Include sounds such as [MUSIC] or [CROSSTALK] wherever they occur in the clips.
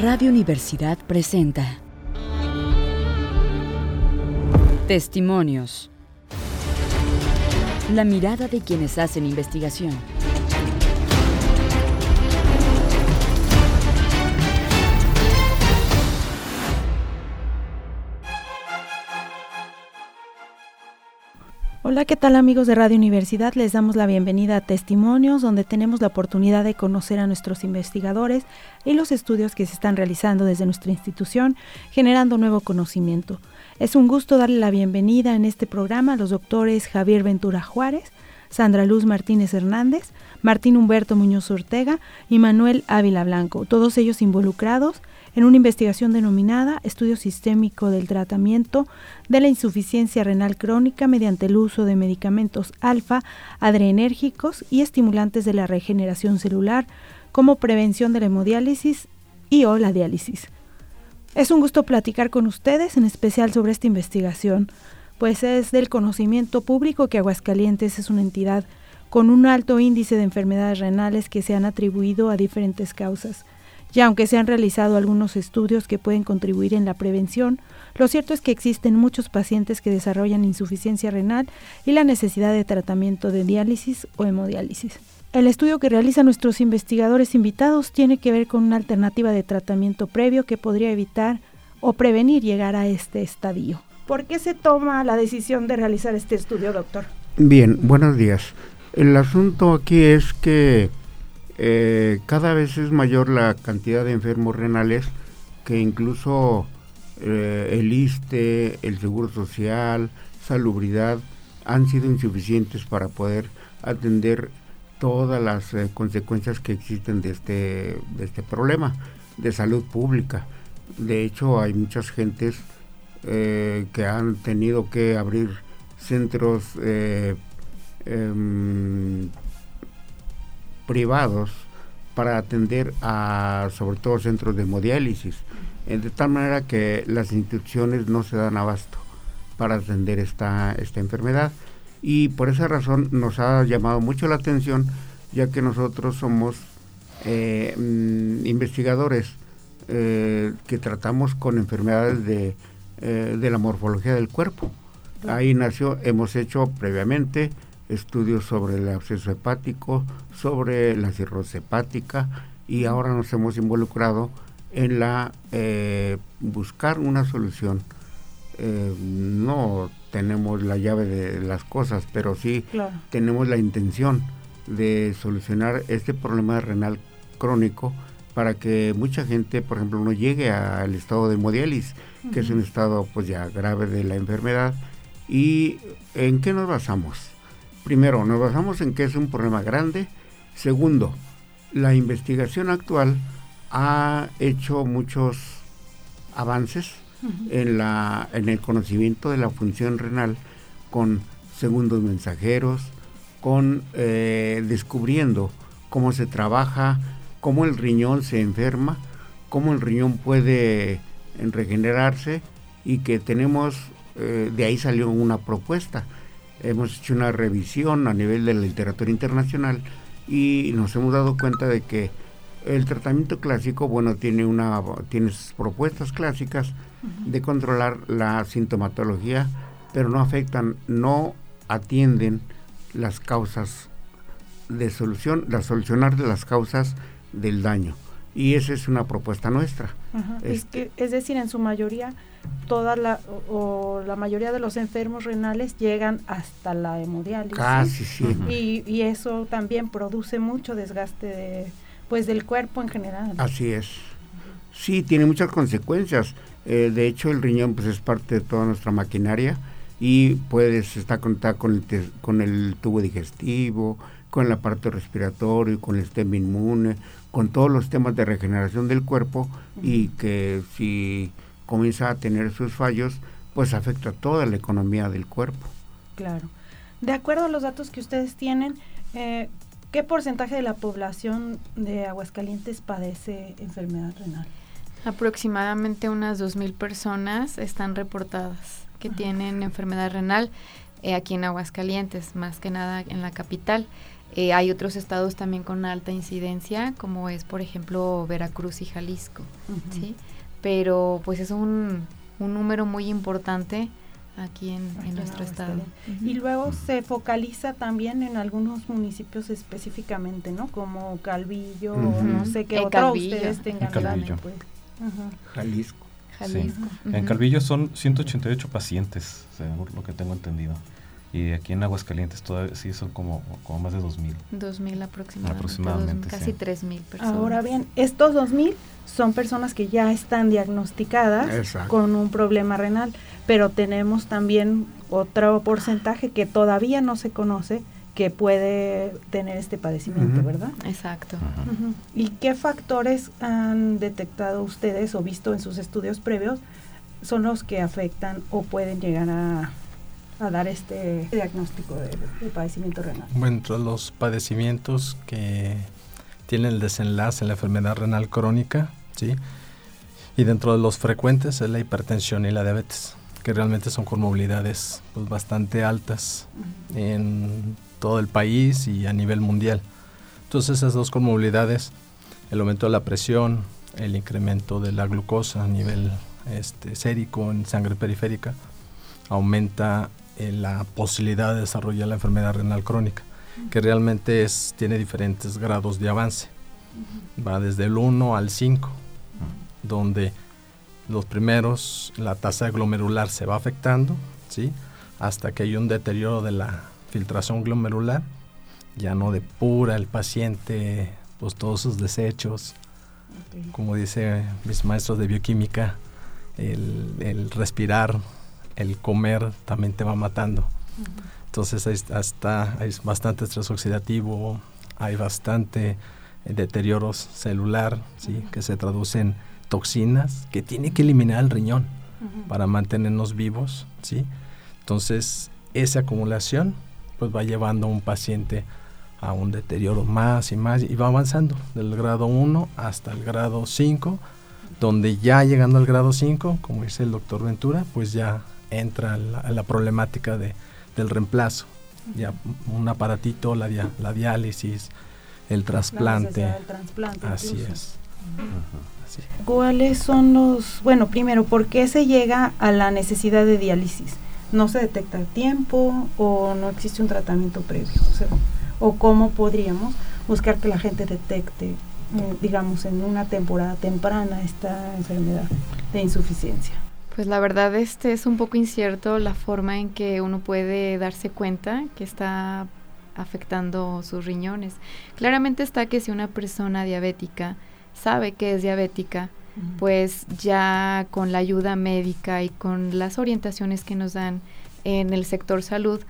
Radio Universidad presenta Testimonios. La mirada de quienes hacen investigación. Hola, ¿qué tal amigos de Radio Universidad? Les damos la bienvenida a Testimonios, donde tenemos la oportunidad de conocer a nuestros investigadores y los estudios que se están realizando desde nuestra institución, generando nuevo conocimiento. Es un gusto darle la bienvenida en este programa a los doctores Javier Ventura Juárez, Sandra Luz Martínez Hernández, Martín Humberto Muñoz Ortega y Manuel Ávila Blanco, todos ellos involucrados en una investigación denominada Estudio Sistémico del Tratamiento de la Insuficiencia Renal Crónica mediante el uso de medicamentos alfa, adrenérgicos y estimulantes de la regeneración celular como prevención de la hemodiálisis y o la diálisis. Es un gusto platicar con ustedes, en especial sobre esta investigación, pues es del conocimiento público que Aguascalientes es una entidad con un alto índice de enfermedades renales que se han atribuido a diferentes causas y aunque se han realizado algunos estudios que pueden contribuir en la prevención, lo cierto es que existen muchos pacientes que desarrollan insuficiencia renal y la necesidad de tratamiento de diálisis o hemodiálisis. El estudio que realizan nuestros investigadores invitados tiene que ver con una alternativa de tratamiento previo que podría evitar o prevenir llegar a este estadio. ¿Por qué se toma la decisión de realizar este estudio, doctor? Bien, buenos días. El asunto aquí es que eh, cada vez es mayor la cantidad de enfermos renales que incluso eh, el ISTE, el Seguro Social, Salubridad han sido insuficientes para poder atender todas las eh, consecuencias que existen de este, de este problema de salud pública. De hecho, hay muchas gentes que han tenido que abrir centros em, privados para atender a sobre todo centros de hemodiálisis, eh, de tal manera que las instituciones no se dan abasto para atender esta, esta enfermedad. Y por esa razón nos ha llamado mucho la atención ya que nosotros somos eh, mm, investigadores eh, que tratamos con enfermedades de, de la morfología del cuerpo. Ahí nació, hemos hecho previamente estudios sobre el absceso hepático, sobre la cirrosis hepática y ahora nos hemos involucrado en la eh, buscar una solución. Eh, no tenemos la llave de las cosas, pero sí tenemos la intención de solucionar este problema renal crónico para que mucha gente, por ejemplo, no llegue al estado de hemodiálisis, que es un estado pues ya grave de la enfermedad. ¿Y en qué nos basamos? Primero, nos basamos en que es un problema grande. Segundo, la investigación actual ha hecho muchos avances en, la, en el conocimiento de la función renal con segundos mensajeros, con eh, descubriendo cómo se trabaja, cómo el riñón se enferma, cómo el riñón puede regenerarse y que tenemos, eh, de ahí salió una propuesta. Hemos hecho una revisión a nivel de la literatura internacional y nos hemos dado cuenta de que el tratamiento clásico, bueno, tiene una tiene propuestas clásicas de controlar la sintomatología, pero no afectan, no atienden las causas de solución, la solucionar de las causas del daño. Y esa es una propuesta nuestra. Este es decir, en su mayoría toda la o, la mayoría de los enfermos renales llegan hasta la hemodiálisis. Casi sí. Y, y, eso también produce mucho desgaste pues del cuerpo en general. Así es. Sí, tiene muchas consecuencias. Eh, de hecho, el riñón pues es parte de toda nuestra maquinaria y puedes estar conectado con el, con el tubo digestivo, con la parte respiratoria, con el sistema inmune, con todos los temas de regeneración del cuerpo y que si comienza a tener sus fallos, pues afecta a toda la economía del cuerpo. Claro. De acuerdo a los datos que ustedes tienen, eh, ¿qué porcentaje de la población de Aguascalientes padece enfermedad renal? Aproximadamente unas 2.000 personas están reportadas que tienen enfermedad renal eh, aquí en Aguascalientes, más que nada en la capital. Eh, hay otros estados también con alta incidencia, como es, por ejemplo, Veracruz y Jalisco, ¿sí? Pero pues es un, un número muy importante aquí en, nuestro estado. Y luego se focaliza también en algunos municipios específicamente, ¿no? Como Calvillo, no sé qué otro ustedes tengan. Calvillo. Pues. Jalisco. Jalisco. En Calvillo son 188 pacientes, según lo que tengo entendido. Y aquí en Aguascalientes todavía sí son como, como más de 2.000. 2.000 aproximadamente. aproximadamente casi 3.000 personas. Ahora bien, estos 2.000 son personas que ya están diagnosticadas con un problema renal, pero tenemos también otro porcentaje que todavía no se conoce que puede tener este padecimiento, ¿verdad? Exacto. ¿Y qué factores han detectado ustedes o visto en sus estudios previos son los que afectan o pueden llegar a a dar este diagnóstico de, padecimiento renal? Bueno, entre los padecimientos que tienen el desenlace en la enfermedad renal crónica, ¿sí? Y dentro de los frecuentes es la hipertensión y la diabetes, que realmente son comorbilidades pues, bastante altas en todo el país y a nivel mundial. Entonces esas dos comorbilidades, el aumento de la presión, el incremento de la glucosa a nivel este, sérico en sangre periférica, aumenta la posibilidad de desarrollar la enfermedad renal crónica, que realmente es, tiene diferentes grados de avance. Va desde el 1 al 5, donde los primeros, la tasa glomerular se va afectando, ¿sí? hasta que hay un deterioro de la filtración glomerular, ya no depura el paciente pues, todos sus desechos, como dice mis maestros de bioquímica, el, el respirar el comer también te va matando. Entonces hay, hasta, hay bastante estrés oxidativo, hay bastante eh, deterioro celular, ¿sí? que se traduce en toxinas que tiene que eliminar el riñón para mantenernos vivos. ¿sí? Entonces esa acumulación pues va llevando a un paciente a un deterioro más y más y va avanzando del grado 1 hasta el grado 5, donde ya llegando al grado 5, como dice el doctor Ventura, pues ya entra la, la problemática de, del reemplazo. Ya un aparatito, la, la diálisis, el trasplante. Así es. ¿Cuáles son los, bueno, primero, ¿por qué se llega a la necesidad de diálisis? ¿No se detecta a tiempo o no existe un tratamiento previo? O, o cómo podríamos buscar que la gente detecte, eh, digamos, en una temporada temprana esta enfermedad de insuficiencia? Pues la verdad este es un poco incierto la forma en que uno puede darse cuenta que está afectando sus riñones. Claramente está que si una persona diabética sabe que es diabética, pues ya con la ayuda médica y con las orientaciones que nos dan en el sector salud,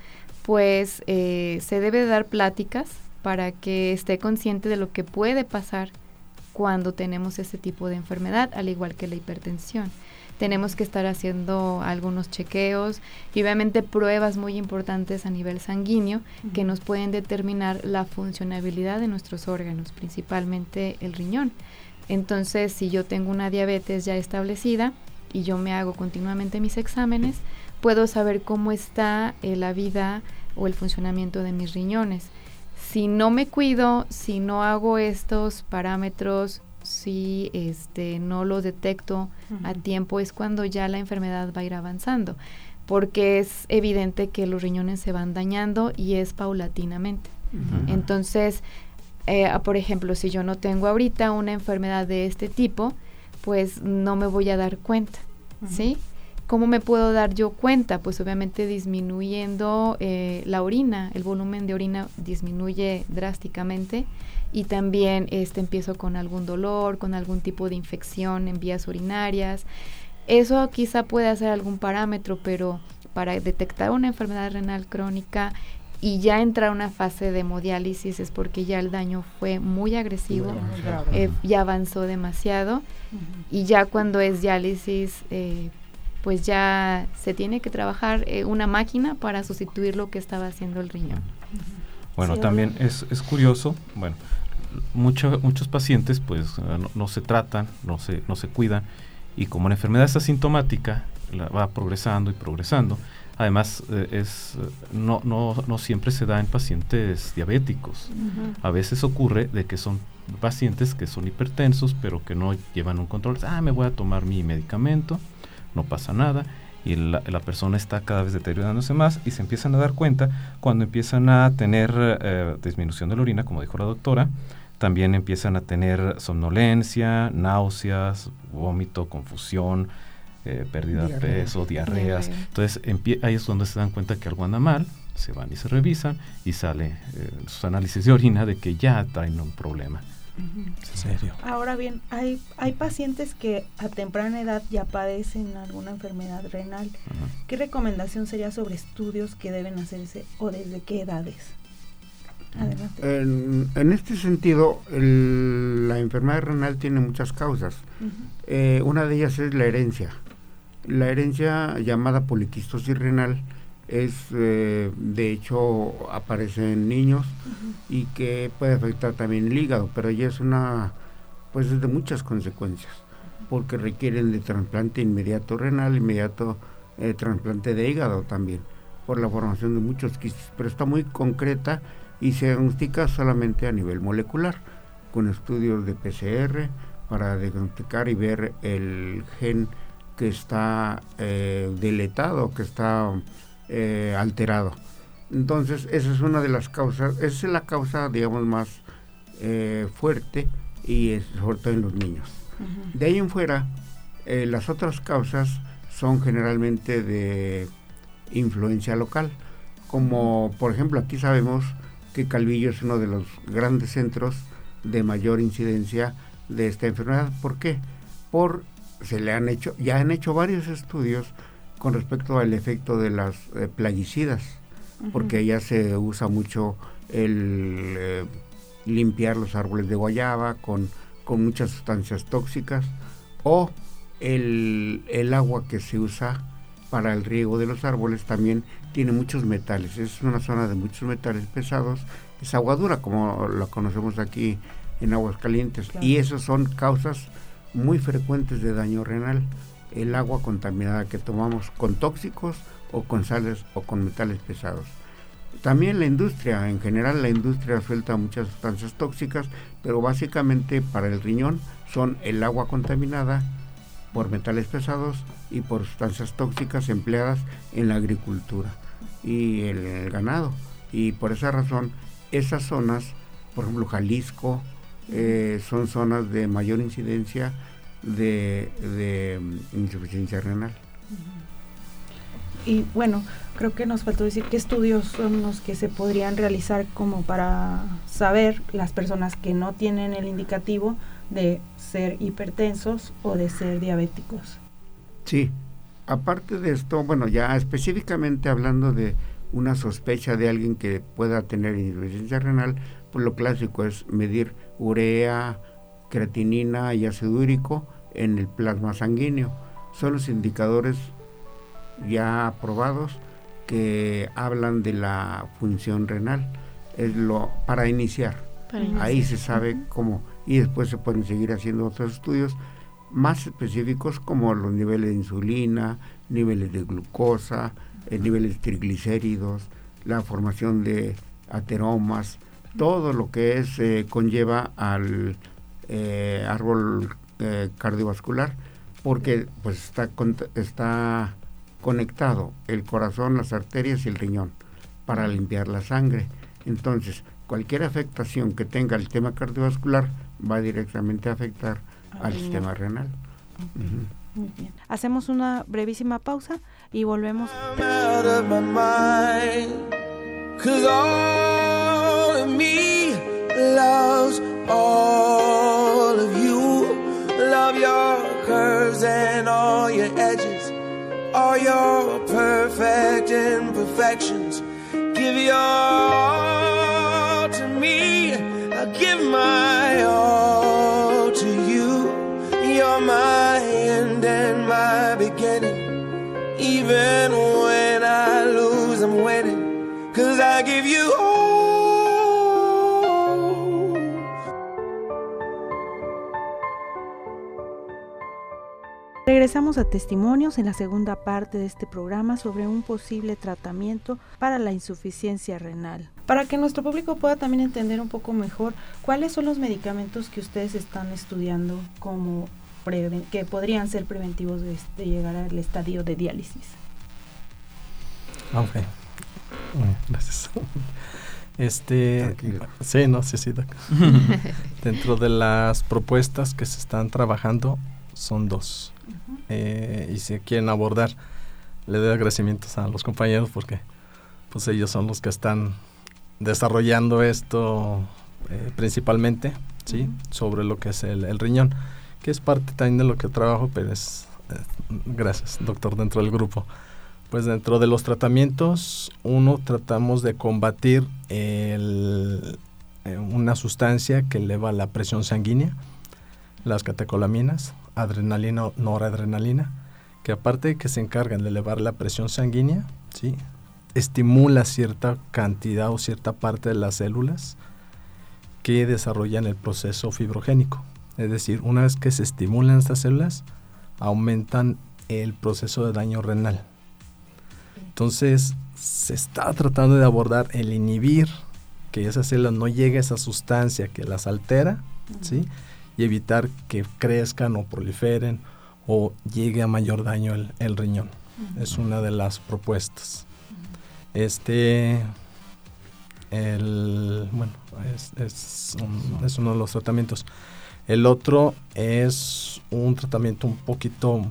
pues eh, se debe dar pláticas para que esté consciente de lo que puede pasar cuando tenemos ese tipo de enfermedad, al igual que la hipertensión tenemos que estar haciendo algunos chequeos y obviamente pruebas muy importantes a nivel sanguíneo que nos pueden determinar la funcionabilidad de nuestros órganos, principalmente el riñón. Entonces, si yo tengo una diabetes ya establecida y yo me hago continuamente mis exámenes, puedo saber cómo está eh, la vida o el funcionamiento de mis riñones. Si no me cuido, si no hago estos parámetros si este, no lo detecto a tiempo es cuando ya la enfermedad va a ir avanzando, porque es evidente que los riñones se van dañando y es paulatinamente. Entonces, eh, por ejemplo, si yo no tengo ahorita una enfermedad de este tipo, pues no me voy a dar cuenta, ¿sí? ¿Cómo me puedo dar yo cuenta? Pues obviamente disminuyendo eh, la orina, el volumen de orina disminuye drásticamente y también este, empiezo con algún dolor, con algún tipo de infección en vías urinarias. Eso quizá puede ser algún parámetro, pero para detectar una enfermedad renal crónica y ya entrar a una fase de hemodiálisis es porque ya el daño fue muy agresivo, eh, ya avanzó demasiado y ya cuando es diálisis eh, pues ya se tiene que trabajar eh, una máquina para sustituir lo que estaba haciendo el riñón. Bueno, también es, es curioso, bueno, muchos pacientes pues no, se tratan, no se, no se cuidan y como la enfermedad es asintomática, la va progresando y progresando, Además, eh, es, no, no, no, siempre se da en pacientes diabéticos. A veces ocurre de que son pacientes que son hipertensos, pero que no llevan un control. Ah, me voy a tomar mi medicamento, no pasa nada. Y la, persona está cada vez deteriorándose más y se empiezan a dar cuenta cuando empiezan a tener eh, disminución de la orina, como dijo la doctora, también empiezan a tener somnolencia, náuseas, vómito, confusión, eh, pérdida de peso, diarreas. Entonces ahí es donde se dan cuenta que algo anda mal, se van y se revisan y sale eh, sus análisis de orina de que ya traen un problema. ¿En serio? Ahora bien, hay, hay pacientes que a temprana edad ya padecen alguna enfermedad renal. ¿Qué recomendación sería sobre estudios que deben hacerse o desde qué edades? Adelante. En, este sentido, la enfermedad renal tiene muchas causas. Eh, una de ellas es la herencia. La herencia llamada poliquistosis renal es, eh, de hecho, aparece en niños y que puede afectar también el hígado, pero ya es una, pues es de muchas consecuencias, porque requieren de trasplante inmediato renal, inmediato eh, trasplante de hígado también, por la formación de muchos quistes, pero está muy concreta y se diagnostica solamente a nivel molecular, con estudios de PCR para diagnosticar y ver el gen que está eh, deletado, que está eh, alterado. Entonces, esa es una de las causas, esa es la causa, digamos, más eh, fuerte y sobre todo en los niños. De ahí en fuera, las otras causas son generalmente de influencia local, como por ejemplo aquí sabemos que Calvillo es uno de los grandes centros de mayor incidencia de esta enfermedad. ¿Por qué? Por se le han hecho, ya han hecho varios estudios con respecto al efecto de las eh, plaguicidas, porque ya se usa mucho el eh, limpiar los árboles de guayaba con, con muchas sustancias tóxicas, o el, el, agua que se usa para el riego de los árboles también tiene muchos metales, es una zona de muchos metales pesados, es agua dura como la conocemos aquí en aguas calientes, y esas son causas muy frecuentes de daño renal, el agua contaminada que tomamos con tóxicos o con sales o con metales pesados. También la industria, en general la industria suelta muchas sustancias tóxicas, pero básicamente para el riñón son el agua contaminada por metales pesados y por sustancias tóxicas empleadas en la agricultura y el ganado. Y por esa razón, esas zonas, por ejemplo Jalisco, eh, son zonas de mayor incidencia de, mm, insuficiencia renal. Y bueno, creo que nos faltó decir qué estudios son los que se podrían realizar como para saber las personas que no tienen el indicativo de ser hipertensos o de ser diabéticos. Sí, aparte de esto, bueno, ya específicamente hablando de una sospecha de alguien que pueda tener insuficiencia renal, pues lo clásico es medir urea, creatinina y ácido úrico en el plasma sanguíneo. Son los indicadores ya aprobados que hablan de la función renal. Es lo para iniciar. Ahí se sabe cómo y después se pueden seguir haciendo otros estudios más específicos como los niveles de insulina, niveles de glucosa, el niveles triglicéridos, la formación de ateromas, todo lo que es eh, conlleva al eh, árbol eh, cardiovascular porque pues está está conectado el corazón, las arterias y el riñón para limpiar la sangre. Entonces, cualquier afectación que tenga el tema cardiovascular va directamente a afectar al sistema renal. Muy bien. Hacemos una brevísima pausa y volvemos. Love your curves and all your edges, all your perfect imperfections. Give your Give my all to you. You're my end and my beginning. Even when I lose, I'm winning. Cause I give you Regresamos a testimonios en la segunda parte de este programa sobre un posible tratamiento para la insuficiencia renal. Para que nuestro público pueda también entender un poco mejor cuáles son los medicamentos que ustedes están estudiando como que podrían ser preventivos de, llegar al estadio de diálisis. Ok. Gracias. [LAUGHS] Este, sí, no, sí, sí. [LAUGHS] Dentro de las propuestas que se están trabajando son dos. Eh, y si quieren abordar, le doy agradecimientos a los compañeros porque pues ellos son los que están desarrollando esto eh, principalmente, ¿sí? Sobre lo que es el, riñón, que es parte también de lo que trabajo, pero es, eh, gracias, doctor, dentro del grupo. Pues dentro de los tratamientos, uno tratamos de combatir una sustancia que eleva la presión sanguínea, las catecolaminas, adrenalina o noradrenalina, que aparte de que se encargan de elevar la presión sanguínea, ¿sí? estimula cierta cantidad o cierta parte de las células que desarrollan el proceso fibrogénico. Es decir, una vez que se estimulan estas células, aumentan el proceso de daño renal. Entonces, se está tratando de abordar el inhibir que esa célula no llegue a esa sustancia que las altera, ¿sí? Y evitar que crezcan o proliferen o llegue a mayor daño el, riñón. Es una de las propuestas. Este, el, bueno, es, uno de los tratamientos. El otro es un tratamiento un poquito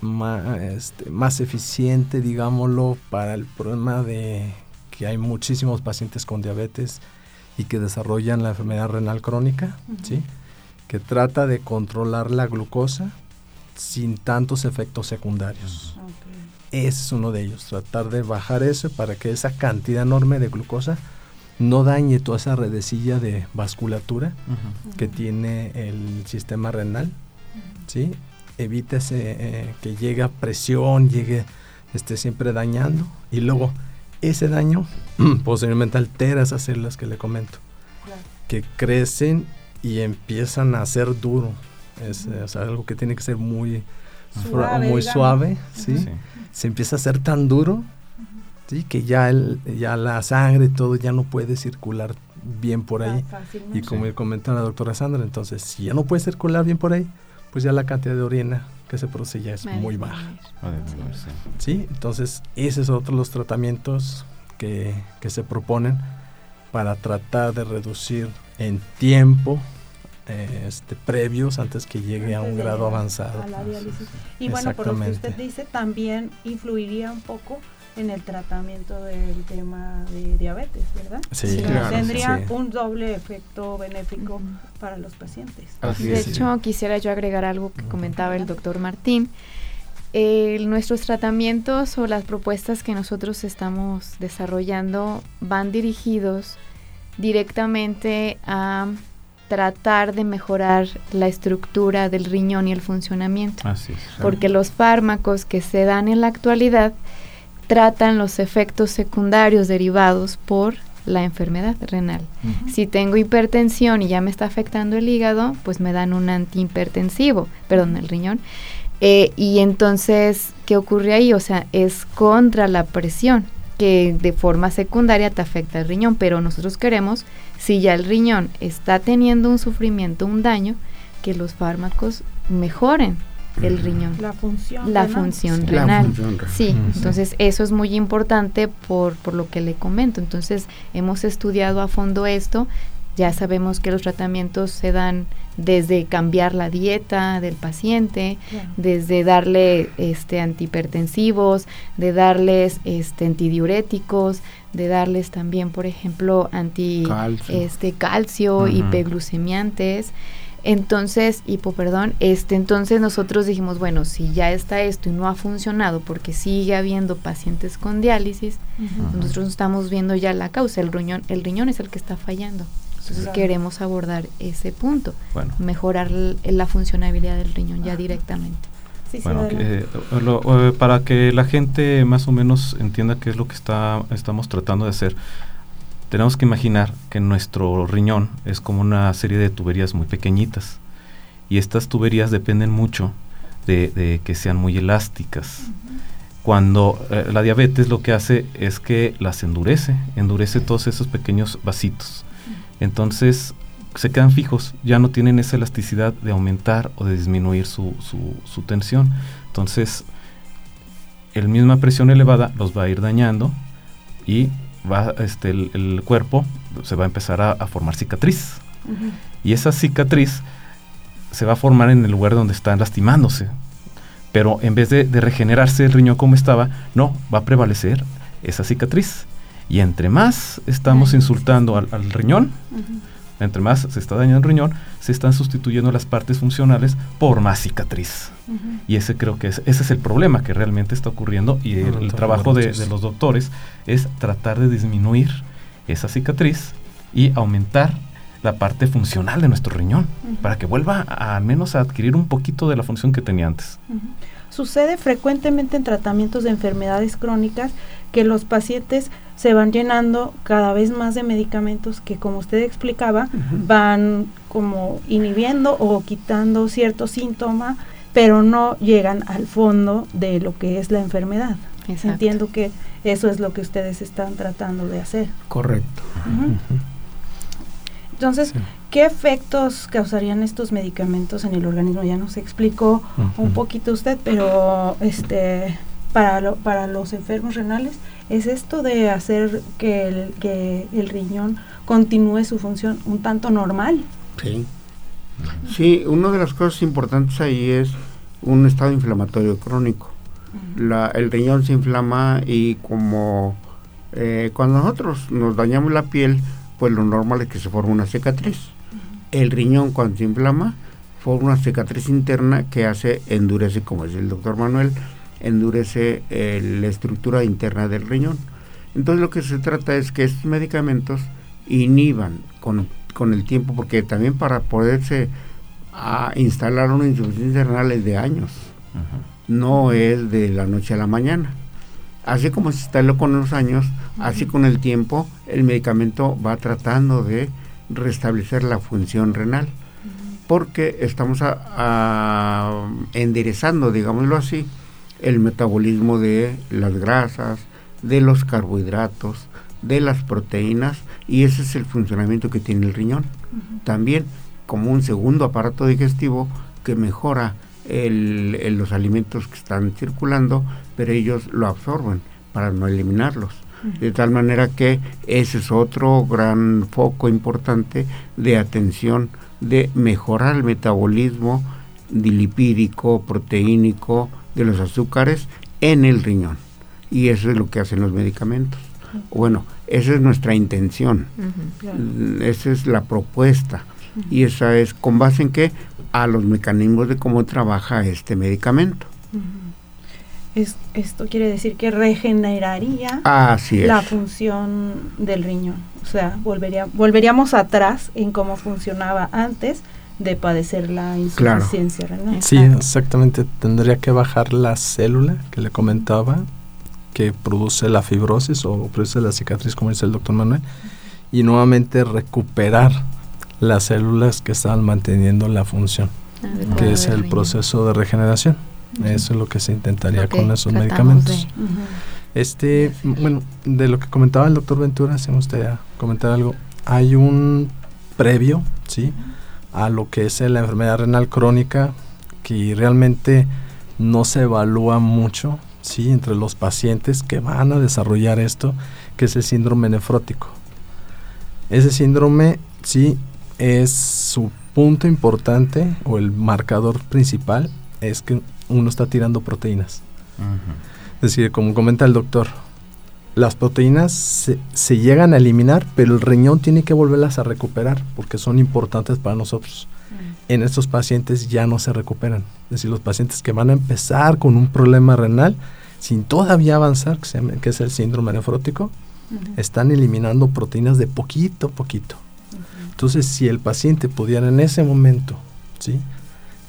más, este, más eficiente, digámoslo, para el problema de que hay muchísimos pacientes con diabetes y que desarrollan la enfermedad renal crónica, ¿sí? Que trata de controlar la glucosa sin tantos efectos secundarios. Ese es uno de ellos, tratar de bajar eso para que esa cantidad enorme de glucosa no dañe toda esa redecilla de vasculatura que tiene el sistema renal, ¿sí? Evite eh, que llegue a presión, llegue, esté siempre dañando y luego ese daño [CLEARS THROAT] posiblemente altera esas células que le comento, que crecen y empiezan a ser duro. Es algo que tiene que ser muy suave, muy suave ¿sí? Se empieza a ser tan duro ¿sí? que ya, el, ya la sangre todo ya no puede circular bien por ahí. Y como comentó la doctora Sandra, entonces si ya no puede circular bien por ahí, pues ya la cantidad de orina que se produce ya es muy baja. Sí, entonces ese es otro de los tratamientos que, que se proponen para tratar de reducir en tiempo este, previos antes que llegue a un grado avanzado. Y bueno, por lo que usted dice, también influiría un poco en el tratamiento del tema de diabetes, ¿verdad? Sí, Tendría un doble efecto benéfico para los pacientes. de hecho, quisiera yo agregar algo que comentaba el doctor Martín. nuestros tratamientos o las propuestas que nosotros estamos desarrollando van dirigidos directamente a tratar de mejorar la estructura del riñón y el funcionamiento. Porque los fármacos que se dan en la actualidad tratan los efectos secundarios derivados por la enfermedad renal. Si tengo hipertensión y ya me está afectando el hígado, pues me dan un antihipertensivo, perdón, el riñón. Eh, y entonces, ¿qué ocurre ahí? O sea, es contra la presión que de forma secundaria te afecta el riñón, pero nosotros queremos, si ya el riñón está teniendo un sufrimiento, un daño, que los fármacos mejoren el riñón. La función la Función renal. Sí, entonces eso es muy importante por, por lo que le comento. Entonces hemos estudiado a fondo esto, ya sabemos que los tratamientos se dan desde cambiar la dieta del paciente, desde darle este antihipertensivos, de darles este antidiuréticos, de darles también, por ejemplo, anti calcio, este calcio hipoglucemiantes. Entonces, hipo, perdón, este, entonces nosotros dijimos, bueno, si ya está esto y no ha funcionado porque sigue habiendo pacientes con diálisis, nosotros estamos viendo ya la causa, el riñón, el riñón es el que está fallando. Entonces queremos abordar ese punto, mejorar la funcionabilidad del riñón ya directamente. bueno, eh, eh, para que la gente más o menos entienda qué es lo que está, estamos tratando de hacer, tenemos que imaginar que nuestro riñón es como una serie de tuberías muy pequeñitas. Y estas tuberías dependen mucho de, que sean muy elásticas. Cuando eh, la diabetes lo que hace es que las endurece, endurece todos esos pequeños vasitos. Entonces se quedan fijos, ya no tienen esa elasticidad de aumentar o de disminuir su, su, tensión. Entonces, el misma presión elevada los va a ir dañando y va, este, el, cuerpo se va a empezar a, formar cicatriz. Y esa cicatriz se va a formar en el lugar donde están lastimándose. Pero en vez de, regenerarse el riñón como estaba, no, va a prevalecer esa cicatriz. Y entre más estamos insultando al, riñón, entre más se está dañando el riñón, se están sustituyendo las partes funcionales por más cicatriz. Y ese creo que es, ese es el problema que realmente está ocurriendo y el, trabajo de, los doctores es tratar de disminuir esa cicatriz y aumentar la parte funcional de nuestro riñón para que vuelva a, al menos a adquirir un poquito de la función que tenía antes. Sucede frecuentemente en tratamientos de enfermedades crónicas que los pacientes se van llenando cada vez más de medicamentos que, como usted explicaba, van como inhibiendo o quitando cierto síntoma, pero no llegan al fondo de lo que es la enfermedad. Entiendo que eso es lo que ustedes están tratando de hacer. Correcto. Entonces, ¿qué efectos causarían estos medicamentos en el organismo? Ya nos explicó un poquito usted, pero este para, para los enfermos renales es esto de hacer que el, que el riñón continúe su función un tanto normal. Sí. Sí, una de las cosas importantes ahí es un estado inflamatorio crónico. La, el riñón se inflama y como eh, cuando nosotros nos dañamos la piel, pues lo normal es que se forme una cicatriz. El riñón cuando se inflama forma una cicatriz interna que hace endurece, como dice el doctor Manuel, endurece eh, la estructura interna del riñón. Entonces lo que se trata es que estos medicamentos inhiban con, con el tiempo, porque también para poderse a instalar una insuficiencia renal es de años, no es de la noche a la mañana. Así como se instaló con los años, así con el tiempo, el medicamento va tratando de restablecer la función renal, porque estamos a, enderezando, digámoslo así, el metabolismo de las grasas, de los carbohidratos, de las proteínas y ese es el funcionamiento que tiene el riñón. También como un segundo aparato digestivo que mejora el, los alimentos que están circulando, pero ellos lo absorben para no eliminarlos. De tal manera que ese es otro gran foco importante de atención de mejorar el metabolismo dilipídico, proteínico, de los azúcares en el riñón. Y eso es lo que hacen los medicamentos. Bueno, esa es nuestra intención. Esa es la propuesta. Y esa es con base en qué? A los mecanismos de cómo trabaja este medicamento. Es, esto quiere decir que regeneraría la función del riñón. O sea, volvería, volveríamos atrás en cómo funcionaba antes de padecer la insuficiencia renal. Sí, exactamente. Tendría que bajar la célula que le comentaba, que produce la fibrosis o produce la cicatriz, como dice el doctor Manuel, y nuevamente recuperar las células que están manteniendo la función, que es el proceso de regeneración. Eso es lo que se intentaría con esos medicamentos. Este, bueno, de lo que comentaba el doctor Ventura, si me gustaría comentar algo, hay un previo, ¿sí? a lo que es la enfermedad renal crónica, que realmente no se evalúa mucho ¿sí? entre los pacientes que van a desarrollar esto, que es el síndrome nefrótico. Ese síndrome sí es su punto importante o el marcador principal es que uno está tirando proteínas. Es decir, como comenta el doctor, las proteínas se, llegan a eliminar, pero el riñón tiene que volverlas a recuperar porque son importantes para nosotros. En estos pacientes ya no se recuperan. Es decir, los pacientes que van a empezar con un problema renal sin todavía avanzar, que, es el síndrome nefrótico, están eliminando proteínas de poquito a poquito. Entonces, si el paciente pudiera en ese momento, ¿sí?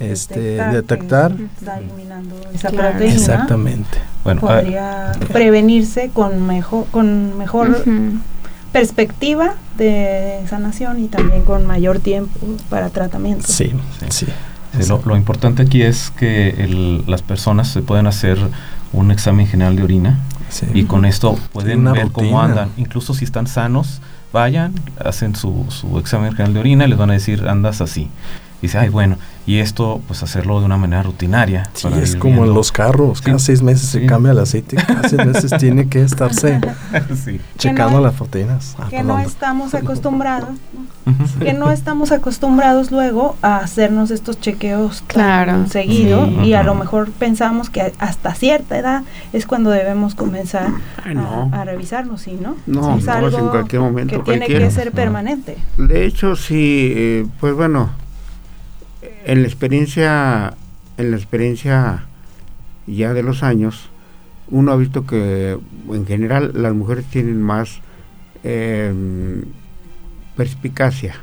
Este, detectar, está eliminando esa proteína, exactamente. Bueno, podría prevenirse con mejor, con mejor perspectiva de sanación y también con mayor tiempo para tratamiento. Sí, sí. lo, importante aquí es que las personas se pueden hacer un examen general de orina y con esto pueden ver cómo andan. Incluso si están sanos, vayan, hacen su, su examen general de orina y les van a decir, andas así dice, ay, bueno, y esto, pues hacerlo de una manera rutinaria. Sí, es como en los carros, cada seis meses se cambia el aceite, cada seis [LAUGHS] meses tiene que estarse [LAUGHS] checando las fotinas. Ah, que no estamos acostumbrados, que no [LAUGHS] estamos acostumbrados luego a hacernos estos chequeos claro. seguido y a lo mejor pensamos que hasta cierta edad es cuando debemos comenzar a, revisarnos, ¿sí, no? No, es algo en cualquier momento. Que tiene que ser permanente. De hecho, sí, eh, pues bueno, en la experiencia, en la experiencia ya de los años, uno ha visto que en general las mujeres tienen más em, perspicacia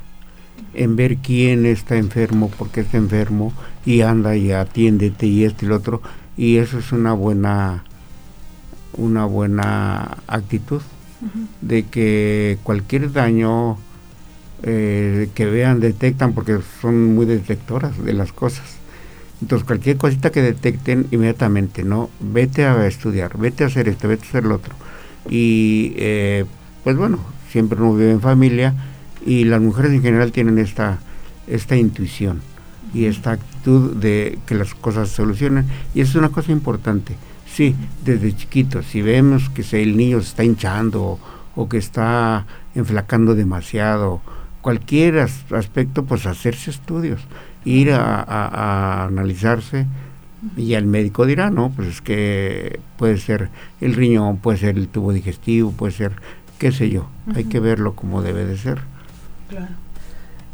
en ver quién está enfermo, por qué está enfermo, y anda y atiéndete y esto y lo otro, y eso es una buena, una buena actitud de que cualquier daño eh, que vean, detectan, porque son muy detectoras de las cosas. Entonces, cualquier cosita que detecten inmediatamente, ¿no? Vete a estudiar, vete a hacer esto, vete a hacer lo otro. Y, eh, pues bueno, siempre uno vive en familia y las mujeres en general tienen esta, esta intuición y esta actitud de que las cosas se solucionen. Y eso es una cosa importante. Sí, desde chiquitos, si vemos que el niño se está hinchando o, o que está enflacando demasiado cualquier aspecto, pues hacerse estudios, ir a, analizarse y el médico dirá, no, pues es que puede ser el riñón, puede ser el tubo digestivo, puede ser, qué sé yo, hay que verlo como debe de ser. Claro.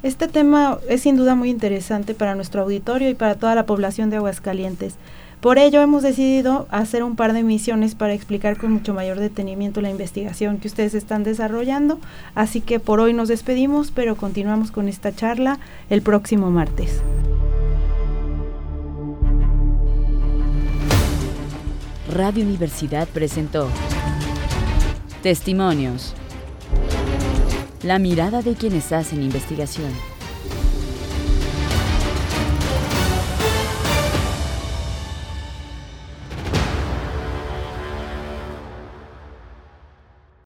Este tema es sin duda muy interesante para nuestro auditorio y para toda la población de Aguascalientes. Por ello hemos decidido hacer un par de misiones para explicar con mucho mayor detenimiento la investigación que ustedes están desarrollando. Así que por hoy nos despedimos, pero continuamos con esta charla el próximo martes. Radio Universidad presentó Testimonios. La mirada de quienes hacen investigación.